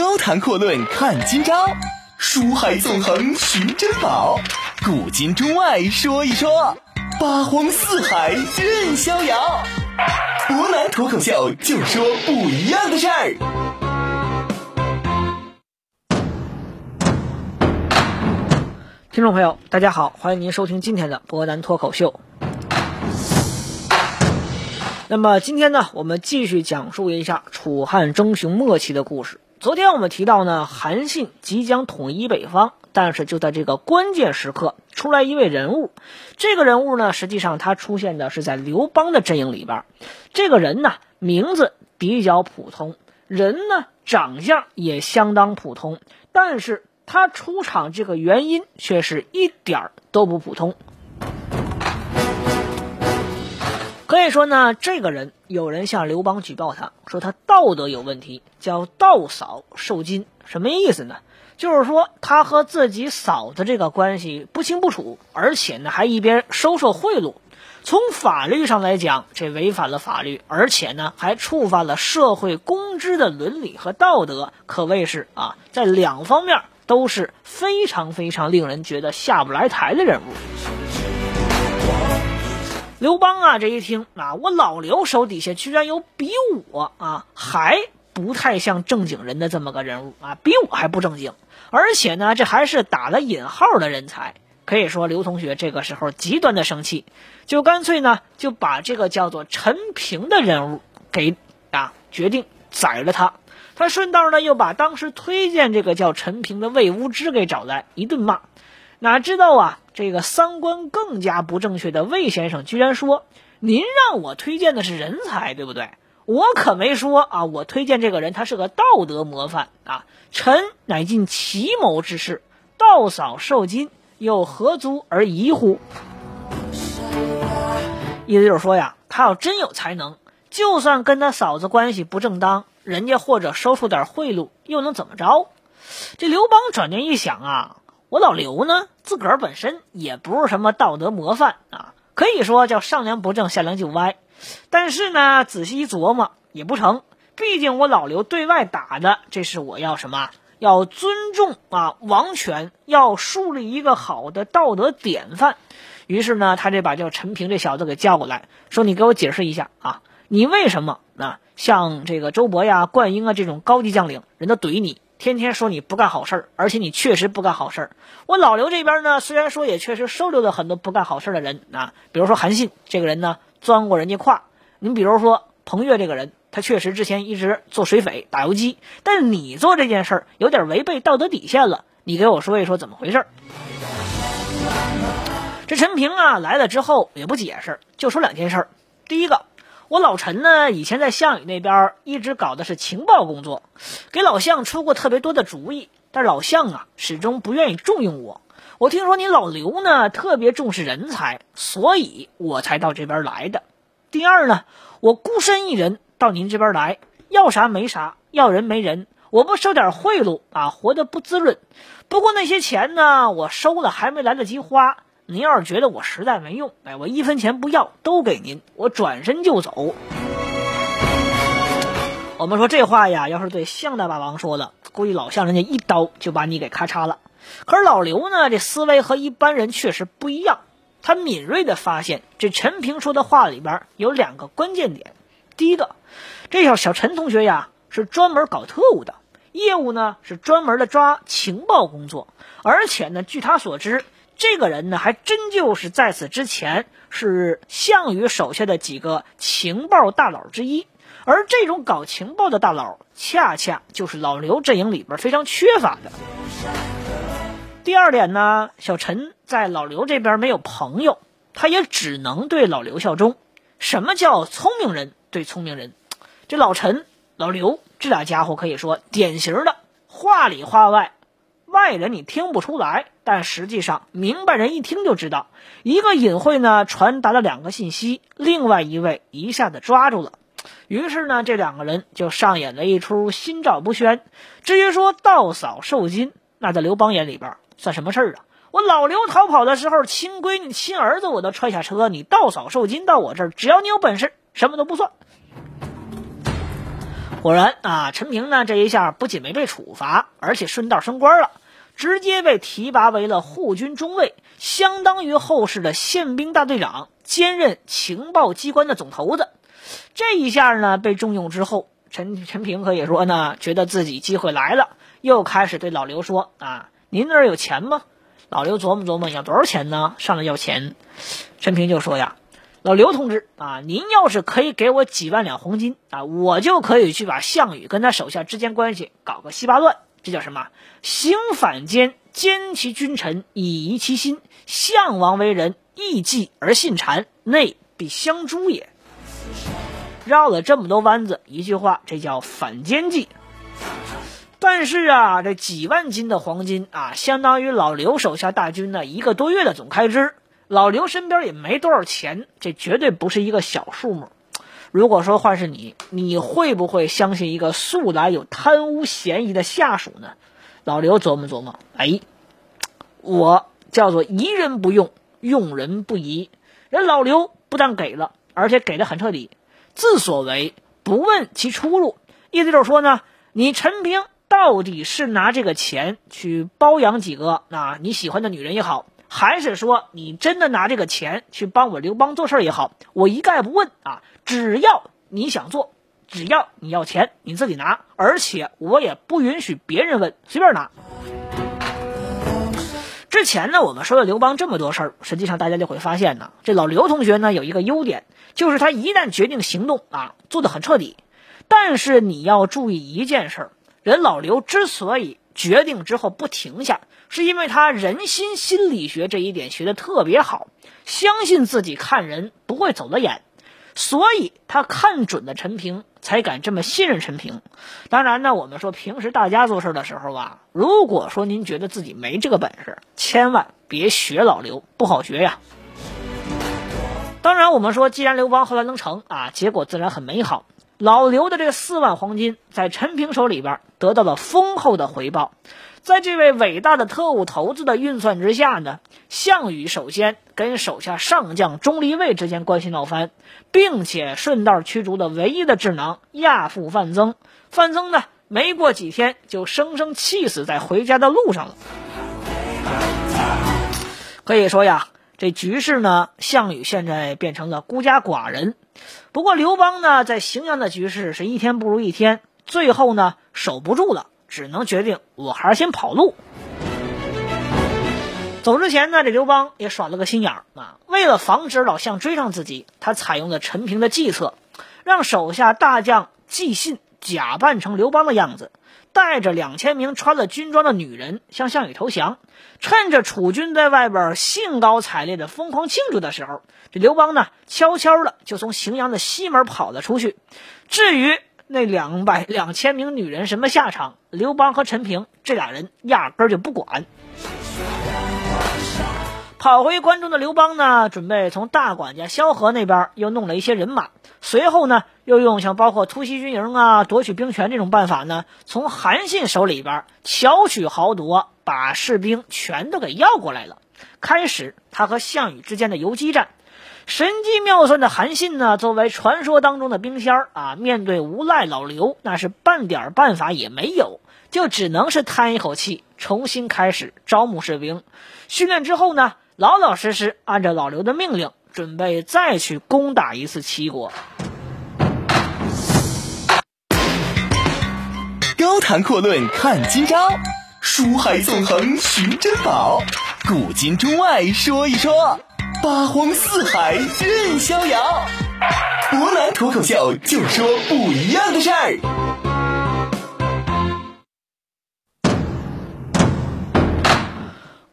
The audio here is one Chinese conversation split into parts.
高谈阔论看今朝，书海纵横寻珍宝，古今中外说一说，八荒四海任逍遥。湖南脱口秀就说不一样的事儿。听众朋友，大家好，欢迎您收听今天的博南脱口秀。那么今天呢，我们继续讲述一下楚汉争雄末期的故事。昨天我们提到呢，韩信即将统一北方，但是就在这个关键时刻，出来一位人物。这个人物呢，实际上他出现的是在刘邦的阵营里边。这个人呢，名字比较普通，人呢长相也相当普通，但是他出场这个原因却是一点儿都不普通。所以说呢，这个人有人向刘邦举报他，说他道德有问题，叫道嫂受金。什么意思呢？就是说他和自己嫂子这个关系不清不楚，而且呢还一边收受贿赂。从法律上来讲，这违反了法律，而且呢还触犯了社会公知的伦理和道德，可谓是啊，在两方面都是非常非常令人觉得下不来台的人物。刘邦啊，这一听啊，我老刘手底下居然有比我啊还不太像正经人的这么个人物啊，比我还不正经，而且呢，这还是打了引号的人才。可以说，刘同学这个时候极端的生气，就干脆呢就把这个叫做陈平的人物给啊决定宰了他。他顺道呢又把当时推荐这个叫陈平的魏无知给找来一顿骂。哪知道啊，这个三观更加不正确的魏先生居然说：“您让我推荐的是人才，对不对？我可没说啊，我推荐这个人他是个道德模范啊。臣乃尽奇谋之事，道嫂受金，又何足而疑乎？”意思就是说呀，他要真有才能，就算跟他嫂子关系不正当，人家或者收受点贿赂，又能怎么着？这刘邦转念一想啊。我老刘呢，自个儿本身也不是什么道德模范啊，可以说叫上梁不正下梁就歪。但是呢，仔细一琢磨也不成，毕竟我老刘对外打的，这是我要什么？要尊重啊王权，要树立一个好的道德典范。于是呢，他这把叫陈平这小子给叫过来，说：“你给我解释一下啊，你为什么啊像这个周勃呀、灌婴啊这种高级将领，人都怼你？”天天说你不干好事儿，而且你确实不干好事儿。我老刘这边呢，虽然说也确实收留了很多不干好事儿的人啊，比如说韩信这个人呢，钻过人家胯。你比如说彭越这个人，他确实之前一直做水匪、打游击，但是你做这件事儿有点违背道德底线了。你给我说一说怎么回事儿？这陈平啊来了之后也不解释，就说两件事儿。第一个。我老陈呢，以前在项羽那边一直搞的是情报工作，给老项出过特别多的主意，但老项啊始终不愿意重用我。我听说你老刘呢特别重视人才，所以我才到这边来的。第二呢，我孤身一人到您这边来，要啥没啥，要人没人，我不收点贿赂啊，活得不滋润。不过那些钱呢，我收了还没来得及花。您要是觉得我实在没用，哎，我一分钱不要，都给您，我转身就走。我们说这话呀，要是对向大霸王说的，估计老项人家一刀就把你给咔嚓了。可是老刘呢，这思维和一般人确实不一样，他敏锐的发现这陈平说的话里边有两个关键点。第一个，这小小陈同学呀，是专门搞特务的，业务呢是专门的抓情报工作，而且呢，据他所知。这个人呢，还真就是在此之前是项羽手下的几个情报大佬之一，而这种搞情报的大佬，恰恰就是老刘阵营里边非常缺乏的。第二点呢，小陈在老刘这边没有朋友，他也只能对老刘效忠。什么叫聪明人对聪明人？这老陈、老刘这俩家伙可以说典型的话里话外。外人你听不出来，但实际上明白人一听就知道，一个隐晦呢传达了两个信息，另外一位一下子抓住了，于是呢这两个人就上演了一出心照不宣。至于说盗嫂受金，那在刘邦眼里边算什么事儿啊？我老刘逃跑的时候，亲闺女、亲儿子我都踹下车，你盗嫂受金到我这儿，只要你有本事，什么都不算。果然啊，陈平呢这一下不仅没被处罚，而且顺道升官了，直接被提拔为了护军中尉，相当于后世的宪兵大队长，兼任情报机关的总头子。这一下呢被重用之后，陈陈平可以说呢，觉得自己机会来了，又开始对老刘说啊：“您那儿有钱吗？”老刘琢磨琢磨，要多少钱呢？上来要钱，陈平就说呀。老刘同志啊，您要是可以给我几万两黄金啊，我就可以去把项羽跟他手下之间关系搞个稀巴乱。这叫什么？行反间，奸其君臣，以夷其心。项王为人，易计而信谗，内必相诛也。绕了这么多弯子，一句话，这叫反间计。但是啊，这几万斤的黄金啊，相当于老刘手下大军呢一个多月的总开支。老刘身边也没多少钱，这绝对不是一个小数目。如果说换是你，你会不会相信一个素来有贪污嫌疑的下属呢？老刘琢磨琢磨，哎，我叫做疑人不用，用人不疑。人老刘不但给了，而且给的很彻底，自所为不问其出路。意思就是说呢，你陈平到底是拿这个钱去包养几个啊你喜欢的女人也好。还是说你真的拿这个钱去帮我刘邦做事也好，我一概不问啊！只要你想做，只要你要钱，你自己拿，而且我也不允许别人问，随便拿。之前呢，我们说了刘邦这么多事儿，实际上大家就会发现呢，这老刘同学呢有一个优点，就是他一旦决定行动啊，做的很彻底。但是你要注意一件事儿，人老刘之所以决定之后不停下。是因为他人心心理学这一点学的特别好，相信自己看人不会走了眼，所以他看准了陈平，才敢这么信任陈平。当然呢，我们说平时大家做事的时候啊，如果说您觉得自己没这个本事，千万别学老刘，不好学呀。当然，我们说既然刘邦后来能成啊，结果自然很美好。老刘的这四万黄金在陈平手里边得到了丰厚的回报。在这位伟大的特务头子的运算之下呢，项羽首先跟手下上将钟离昧之间关系闹翻，并且顺道驱逐了唯一的智囊亚父范增。范增呢，没过几天就生生气死在回家的路上了。可以说呀，这局势呢，项羽现在变成了孤家寡人。不过刘邦呢，在荥阳的局势是一天不如一天，最后呢，守不住了。只能决定，我还是先跑路。走之前呢，这刘邦也耍了个心眼儿啊。为了防止老项追上自己，他采用了陈平的计策，让手下大将纪信假扮成刘邦的样子，带着两千名穿了军装的女人向项羽投降。趁着楚军在外边兴高采烈的疯狂庆祝的时候，这刘邦呢，悄悄的就从荥阳的西门跑了出去。至于，那两百两千名女人什么下场？刘邦和陈平这俩人压根儿就不管。跑回关中的刘邦呢，准备从大管家萧何那边又弄了一些人马，随后呢，又用像包括突袭军营啊、夺取兵权这种办法呢，从韩信手里边巧取豪夺，把士兵全都给要过来了，开始他和项羽之间的游击战。神机妙算的韩信呢，作为传说当中的兵仙儿啊，面对无赖老刘，那是半点办法也没有，就只能是叹一口气，重新开始招募士兵。训练之后呢，老老实实按照老刘的命令，准备再去攻打一次齐国。高谈阔论看今朝，书海纵横寻珍宝，古今中外说一说。八荒四海任逍遥，湖南脱口秀就说不一样的事儿。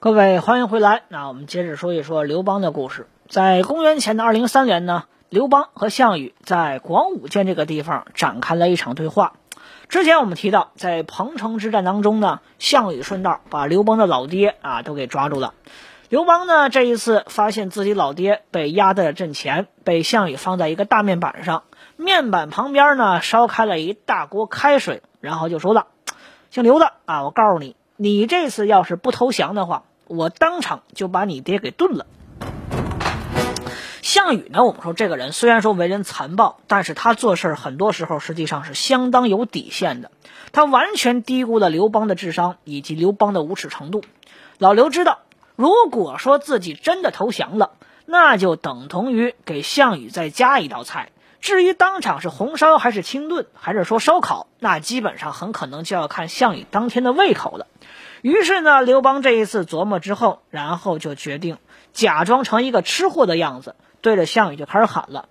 各位欢迎回来，那我们接着说一说刘邦的故事。在公元前的二零三年呢，刘邦和项羽在广武涧这个地方展开了一场对话。之前我们提到，在彭城之战当中呢，项羽顺道把刘邦的老爹啊都给抓住了。刘邦呢，这一次发现自己老爹被压在了阵前，被项羽放在一个大面板上，面板旁边呢烧开了一大锅开水，然后就说了：“姓刘的啊，我告诉你，你这次要是不投降的话，我当场就把你爹给炖了。”项羽呢，我们说这个人虽然说为人残暴，但是他做事很多时候实际上是相当有底线的。他完全低估了刘邦的智商以及刘邦的无耻程度。老刘知道，如果说自己真的投降了，那就等同于给项羽再加一道菜。至于当场是红烧还是清炖，还是说烧烤，那基本上很可能就要看项羽当天的胃口了。于是呢，刘邦这一次琢磨之后，然后就决定假装成一个吃货的样子，对着项羽就开始喊了：“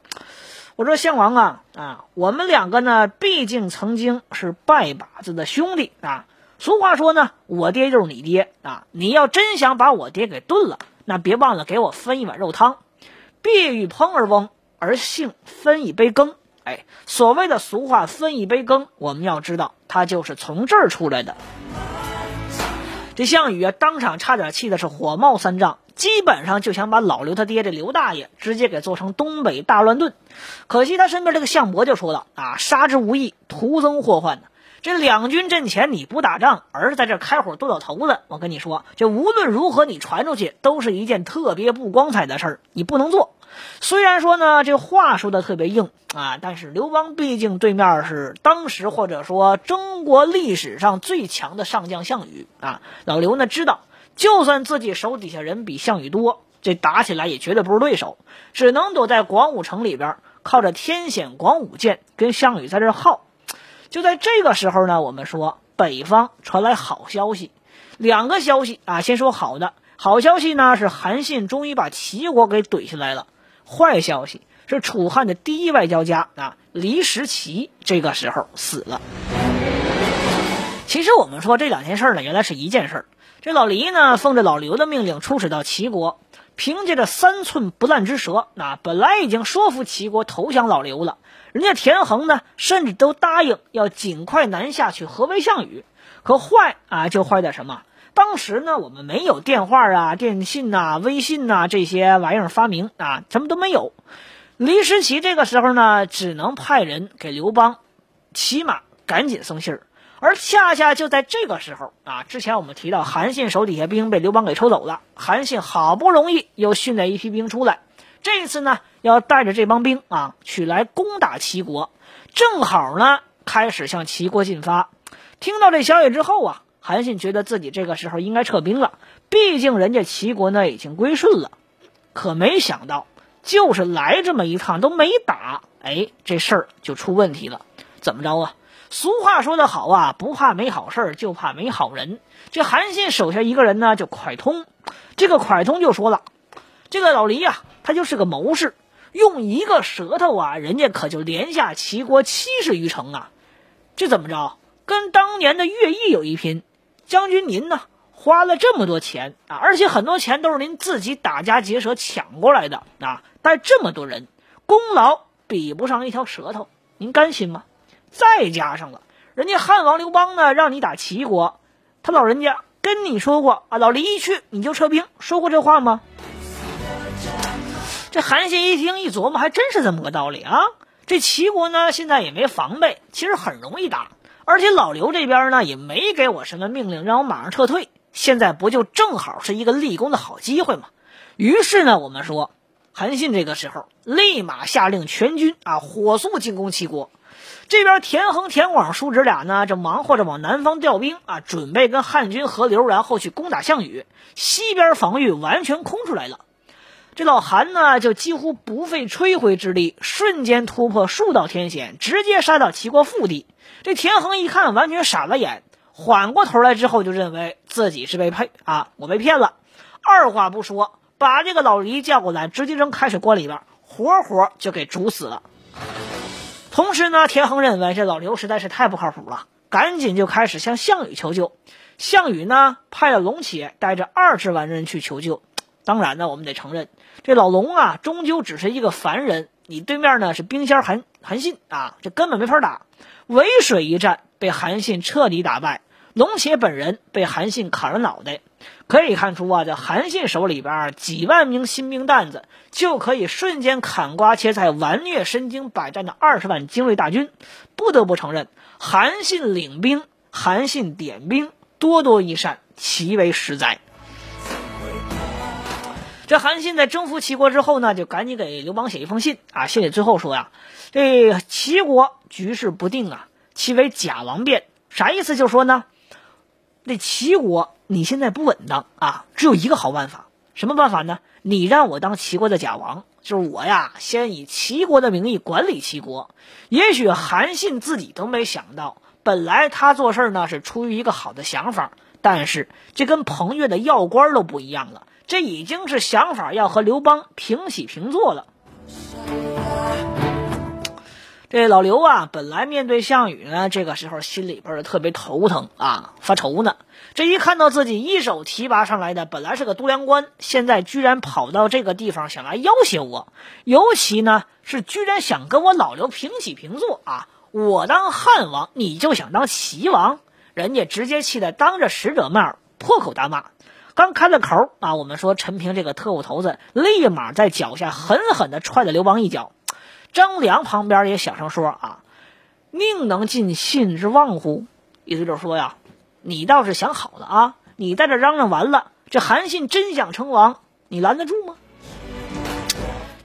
我说项王啊啊，我们两个呢，毕竟曾经是拜把子的兄弟啊。俗话说呢，我爹就是你爹啊。你要真想把我爹给炖了，那别忘了给我分一碗肉汤。必欲烹而翁，而幸分一杯羹。哎，所谓的俗话分一杯羹，我们要知道，它就是从这儿出来的。”这项羽啊，当场差点气的是火冒三丈，基本上就想把老刘他爹这刘大爷直接给做成东北大乱炖。可惜他身边这个项伯就说了啊，杀之无益，徒增祸患呢。这两军阵前你不打仗，而是在这开火炖老头子，我跟你说，这无论如何你传出去，都是一件特别不光彩的事儿，你不能做。虽然说呢，这话说的特别硬啊，但是刘邦毕竟对面是当时或者说中国历史上最强的上将项羽啊。老刘呢知道，就算自己手底下人比项羽多，这打起来也绝对不是对手，只能躲在广武城里边，靠着天险广武剑跟项羽在这耗。就在这个时候呢，我们说北方传来好消息，两个消息啊，先说好的，好消息呢是韩信终于把齐国给怼下来了。坏消息是，楚汉的第一外交家啊，黎石奇这个时候死了。其实我们说这两件事呢，原来是一件事。这老黎呢，奉着老刘的命令出使到齐国，凭借着三寸不烂之舌，那本来已经说服齐国投降老刘了。人家田横呢，甚至都答应要尽快南下去合围项羽。可坏啊，就坏在什么？当时呢，我们没有电话啊、电信呐、微信呐这些玩意儿发明啊，什么都没有。黎石奇这个时候呢，只能派人给刘邦骑马赶紧送信儿。而恰恰就在这个时候啊，之前我们提到韩信手底下兵被刘邦给抽走了，韩信好不容易又训练一批兵出来，这次呢要带着这帮兵啊去来攻打齐国，正好呢开始向齐国进发。听到这消息之后啊。韩信觉得自己这个时候应该撤兵了，毕竟人家齐国呢已经归顺了。可没想到，就是来这么一趟都没打，哎，这事儿就出问题了。怎么着啊？俗话说得好啊，不怕没好事就怕没好人。这韩信手下一个人呢，叫蒯通。这个蒯通就说了：“这个老黎呀，他就是个谋士，用一个舌头啊，人家可就连下齐国七十余城啊。这怎么着？跟当年的乐毅有一拼。”将军您呢，花了这么多钱啊，而且很多钱都是您自己打家劫舍抢过来的啊，带这么多人，功劳比不上一条舌头，您甘心吗？再加上了，人家汉王刘邦呢，让你打齐国，他老人家跟你说过啊，老黎一去你就撤兵，说过这话吗？这韩信一听一琢磨，还真是这么个道理啊。这齐国呢，现在也没防备，其实很容易打。而且老刘这边呢也没给我什么命令，让我马上撤退。现在不就正好是一个立功的好机会吗？于是呢，我们说，韩信这个时候立马下令全军啊火速进攻齐国。这边田横、田广叔侄俩呢正忙活着往南方调兵啊，准备跟汉军合流，然后去攻打项羽。西边防御完全空出来了。这老韩呢就几乎不费吹灰之力，瞬间突破数道天险，直接杀到齐国腹地。这田横一看，完全傻了眼，缓过头来之后，就认为自己是被骗啊，我被骗了。二话不说，把这个老黎叫过来，直接扔开水锅里边，活活就给煮死了。同时呢，田横认为这老刘实在是太不靠谱了，赶紧就开始向项羽求救。项羽呢，派了龙且带着二十万人去求救。当然呢，我们得承认，这老龙啊，终究只是一个凡人。你对面呢是兵仙韩韩信啊，这根本没法打。淝水一战被韩信彻底打败，龙且本人被韩信砍了脑袋。可以看出啊，在韩信手里边几万名新兵蛋子就可以瞬间砍瓜切菜，完虐身经百战的二十万精锐大军。不得不承认，韩信领兵，韩信点兵，多多益善，其为实哉。这韩信在征服齐国之后呢，就赶紧给刘邦写一封信啊。信里最后说呀：“这齐国局势不定啊，其为假王变。”啥意思？就说呢，那齐国你现在不稳当啊，只有一个好办法，什么办法呢？你让我当齐国的假王，就是我呀，先以齐国的名义管理齐国。也许韩信自己都没想到，本来他做事呢是出于一个好的想法，但是这跟彭越的要官都不一样了。这已经是想法要和刘邦平起平坐了。这老刘啊，本来面对项羽呢，这个时候心里边特别头疼啊，发愁呢。这一看到自己一手提拔上来的，本来是个都梁官，现在居然跑到这个地方想来要挟我，尤其呢是居然想跟我老刘平起平坐啊！我当汉王，你就想当齐王？人家直接气得当着使者面破口大骂。刚开了口啊，我们说陈平这个特务头子立马在脚下狠狠地踹了刘邦一脚。张良旁边也小声说啊：“宁能尽信之望乎？”意思就是说呀，你倒是想好了啊！你在这嚷嚷完了，这韩信真想称王，你拦得住吗？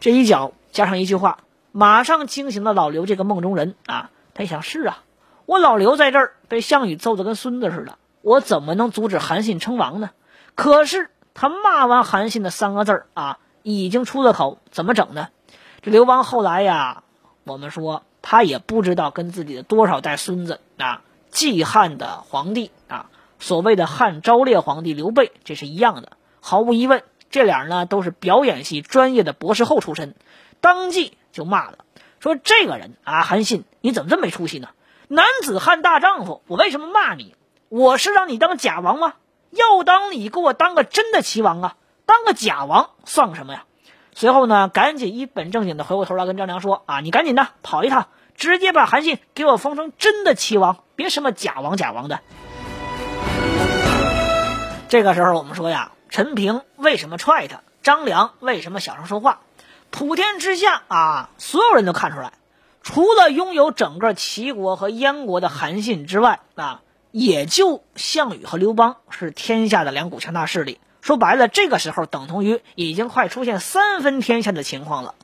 这一脚加上一句话，马上惊醒了老刘这个梦中人啊！他一想是啊，我老刘在这儿被项羽揍得跟孙子似的，我怎么能阻止韩信称王呢？可是他骂完韩信的三个字儿啊，已经出了口，怎么整呢？这刘邦后来呀，我们说他也不知道跟自己的多少代孙子啊，继汉的皇帝啊，所谓的汉昭烈皇帝刘备，这是一样的。毫无疑问，这俩人呢都是表演系专业的博士后出身，当即就骂了，说这个人啊，韩信，你怎么这么没出息呢？男子汉大丈夫，我为什么骂你？我是让你当假王吗？要当你给我当个真的齐王啊，当个假王算个什么呀？随后呢，赶紧一本正经的回过头来跟张良说啊，你赶紧的跑一趟，直接把韩信给我封成真的齐王，别什么假王假王的。这个时候我们说呀，陈平为什么踹他？张良为什么小声说话？普天之下啊，所有人都看出来，除了拥有整个齐国和燕国的韩信之外啊。也就项羽和刘邦是天下的两股强大势力。说白了，这个时候等同于已经快出现三分天下的情况了。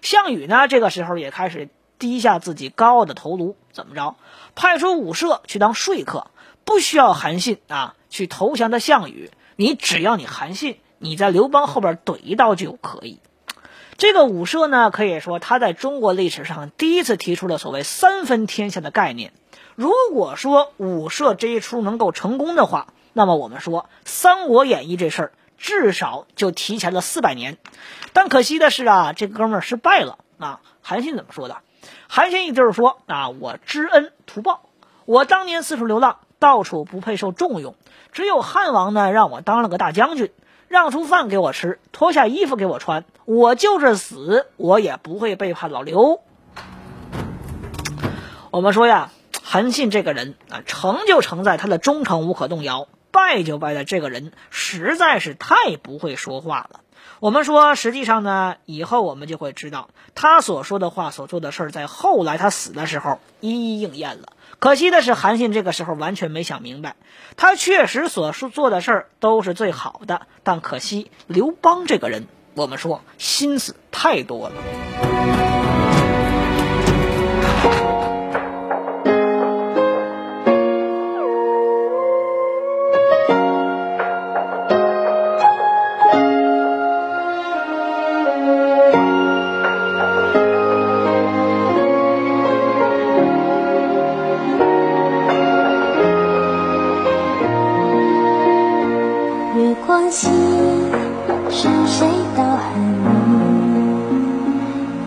项羽呢，这个时候也开始低下自己高傲的头颅，怎么着？派出武社去当说客，不需要韩信啊去投降的项羽，你只要你韩信，你在刘邦后边怼一刀就可以。这个武社呢，可以说他在中国历史上第一次提出了所谓三分天下的概念。如果说武社这一出能够成功的话，那么我们说《三国演义》这事儿至少就提前了四百年。但可惜的是啊，这哥们儿失败了啊！韩信怎么说的？韩信意就是说啊，我知恩图报，我当年四处流浪，到处不配受重用，只有汉王呢让我当了个大将军，让出饭给我吃，脱下衣服给我穿，我就是死，我也不会背叛老刘。我们说呀。韩信这个人啊，成就成在他的忠诚无可动摇，败就败在这个人实在是太不会说话了。我们说，实际上呢，以后我们就会知道，他所说的话、所做的事儿，在后来他死的时候一一应验了。可惜的是，韩信这个时候完全没想明白，他确实所说做的事儿都是最好的，但可惜刘邦这个人，我们说心思太多了。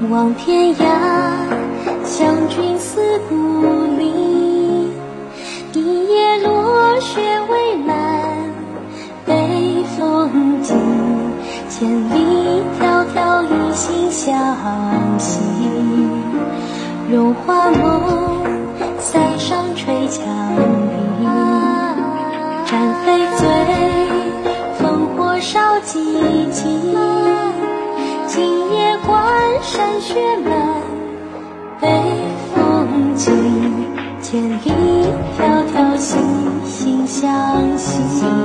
望天涯，相君思故里。一夜落雪未满，北风急。千里迢迢，一心相惜。绒花梦，塞上吹角。雪满北风紧，千里迢迢心心相惜。